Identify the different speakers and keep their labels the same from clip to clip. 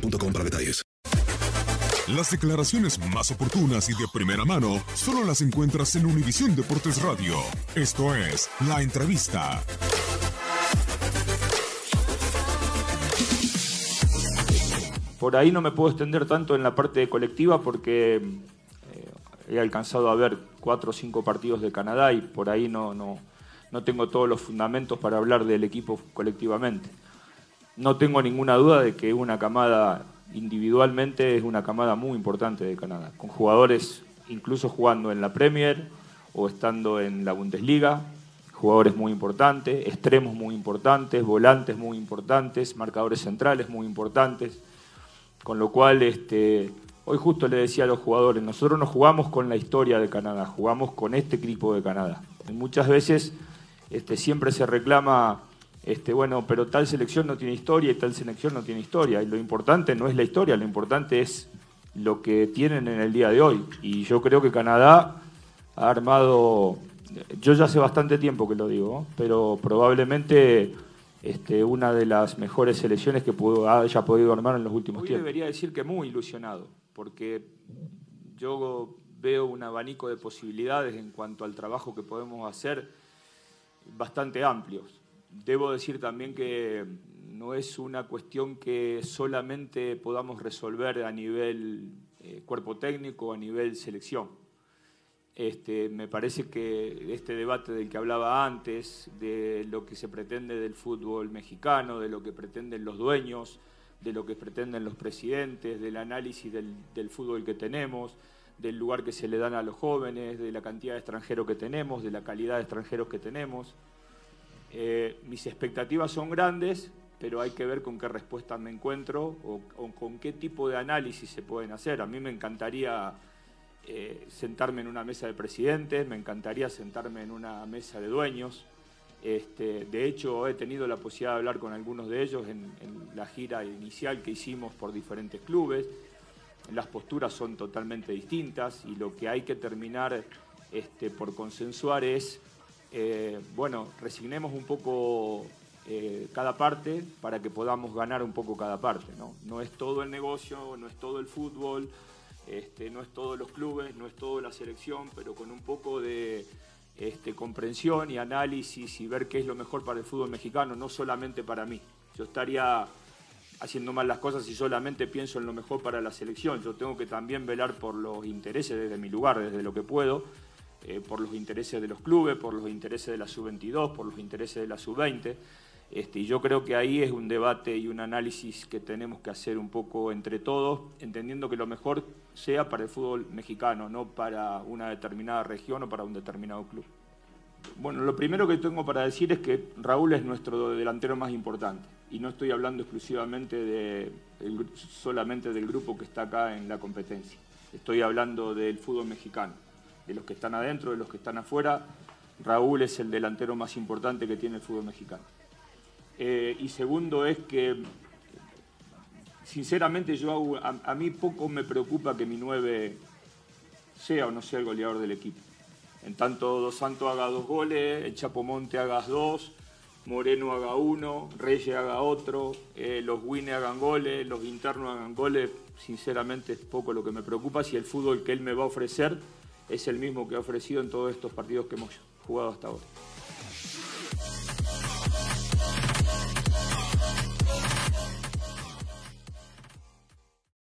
Speaker 1: para detalles.
Speaker 2: Las declaraciones más oportunas y de primera mano solo las encuentras en Univisión Deportes Radio. Esto es La Entrevista.
Speaker 3: Por ahí no me puedo extender tanto en la parte colectiva porque eh, he alcanzado a ver cuatro o cinco partidos de Canadá y por ahí no, no, no tengo todos los fundamentos para hablar del equipo colectivamente. No tengo ninguna duda de que una camada individualmente es una camada muy importante de Canadá, con jugadores incluso jugando en la Premier o estando en la Bundesliga, jugadores muy importantes, extremos muy importantes, volantes muy importantes, marcadores centrales muy importantes, con lo cual este, hoy justo le decía a los jugadores, nosotros no jugamos con la historia de Canadá, jugamos con este equipo de Canadá. Y muchas veces este, siempre se reclama este, bueno, pero tal selección no tiene historia y tal selección no tiene historia. Y lo importante no es la historia, lo importante es lo que tienen en el día de hoy. Y yo creo que Canadá ha armado, yo ya hace bastante tiempo que lo digo, pero probablemente este, una de las mejores selecciones que pudo, haya podido armar en los últimos tiempos. debería decir que muy ilusionado, porque yo veo un abanico de posibilidades en cuanto al trabajo que podemos hacer bastante amplios Debo decir también que no es una cuestión que solamente podamos resolver a nivel eh, cuerpo técnico, a nivel selección. Este, me parece que este debate del que hablaba antes, de lo que se pretende del fútbol mexicano, de lo que pretenden los dueños, de lo que pretenden los presidentes, del análisis del, del fútbol que tenemos, del lugar que se le dan a los jóvenes, de la cantidad de extranjeros que tenemos, de la calidad de extranjeros que tenemos. Eh, mis expectativas son grandes, pero hay que ver con qué respuesta me encuentro o, con qué tipo de análisis se pueden hacer. A mí me encantaría eh, sentarme en una mesa de presidentes, me encantaría sentarme en una mesa de dueños. Este, de hecho, he tenido la posibilidad de hablar con algunos de ellos en, en la gira inicial que hicimos por diferentes clubes. Las posturas son totalmente distintas y lo que hay que terminar este, por consensuar es eh, bueno, resignemos un poco eh, cada parte para que podamos ganar un poco cada parte. ¿no? es todo el negocio, no es todo el fútbol, este, no es todos los clubes, no es toda la selección, pero con un poco de este, comprensión y análisis y ver qué es lo mejor para el fútbol mexicano, no solamente para mí. Yo estaría haciendo mal las cosas y solamente pienso en lo mejor para la selección. Yo tengo que también velar por los intereses desde mi lugar, desde lo que puedo eh, por los intereses de los clubes, por los intereses de la sub-22, por los intereses de la sub-20. Este, y yo creo que ahí es un debate y un análisis que tenemos que hacer un poco entre todos, entendiendo que lo mejor sea para el fútbol mexicano, no para una determinada región o para un determinado club. Bueno, lo primero que tengo para decir es que Raúl es nuestro delantero más importante y no estoy hablando exclusivamente de, solamente del grupo que está acá en la competencia. Estoy hablando del fútbol mexicano, de los que están adentro, de los que están afuera. Raúl es el delantero más importante que tiene el fútbol mexicano. Eh, y segundo es que, sinceramente, yo a, mí poco me preocupa que mi 9 sea o no sea el goleador del equipo. En tanto Dos Santos haga dos goles, el Chapomonte haga dos, Moreno haga uno, Reyes haga otro, eh, los Wine hagan goles, los internos hagan goles, sinceramente es poco lo que me preocupa si el fútbol que él me va a ofrecer es el mismo que ha ofrecido en todos estos partidos que hemos jugado hasta ahora.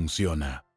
Speaker 4: funciona.